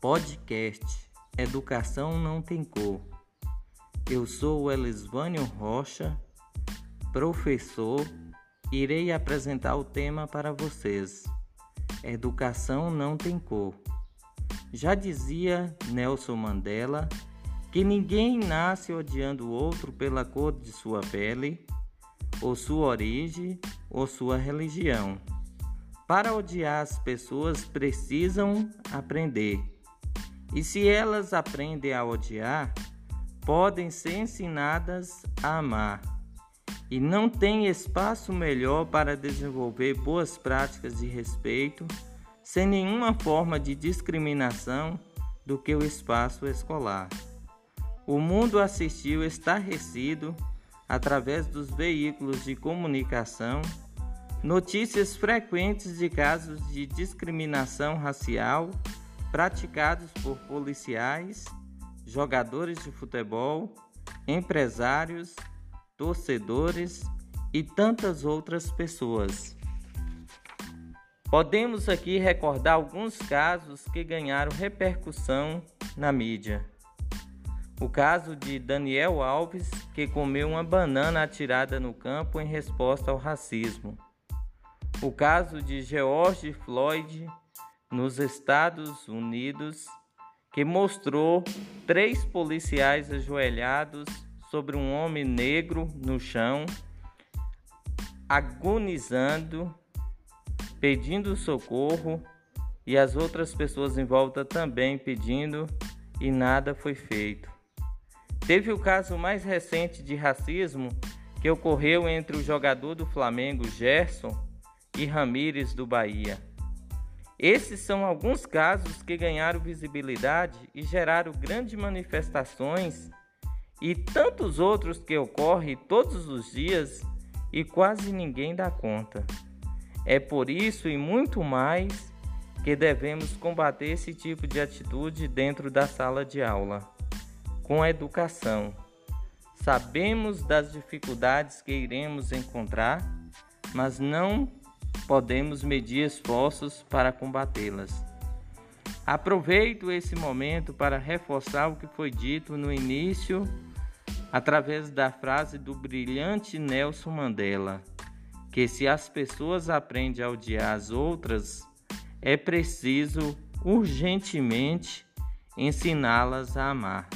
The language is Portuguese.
Podcast Educação Não Tem Cor. Eu sou o Elisvânio Rocha, professor. Irei apresentar o tema para vocês. Educação não tem cor. Já dizia Nelson Mandela que ninguém nasce odiando o outro pela cor de sua pele, ou sua origem, ou sua religião. Para odiar as pessoas precisam aprender. E se elas aprendem a odiar, podem ser ensinadas a amar. E não tem espaço melhor para desenvolver boas práticas de respeito, sem nenhuma forma de discriminação, do que o espaço escolar. O mundo assistiu estarrecido através dos veículos de comunicação notícias frequentes de casos de discriminação racial praticados por policiais, jogadores de futebol, empresários, torcedores e tantas outras pessoas. Podemos aqui recordar alguns casos que ganharam repercussão na mídia. O caso de Daniel Alves, que comeu uma banana atirada no campo em resposta ao racismo o caso de George Floyd nos Estados Unidos, que mostrou três policiais ajoelhados sobre um homem negro no chão, agonizando, pedindo socorro, e as outras pessoas em volta também pedindo, e nada foi feito. Teve o caso mais recente de racismo que ocorreu entre o jogador do Flamengo Gerson e Ramírez do Bahia. Esses são alguns casos que ganharam visibilidade e geraram grandes manifestações e tantos outros que ocorrem todos os dias e quase ninguém dá conta. É por isso e muito mais que devemos combater esse tipo de atitude dentro da sala de aula, com educação. Sabemos das dificuldades que iremos encontrar, mas não podemos medir esforços para combatê-las. Aproveito esse momento para reforçar o que foi dito no início através da frase do brilhante Nelson Mandela, que se as pessoas aprendem a odiar as outras, é preciso urgentemente ensiná-las a amar.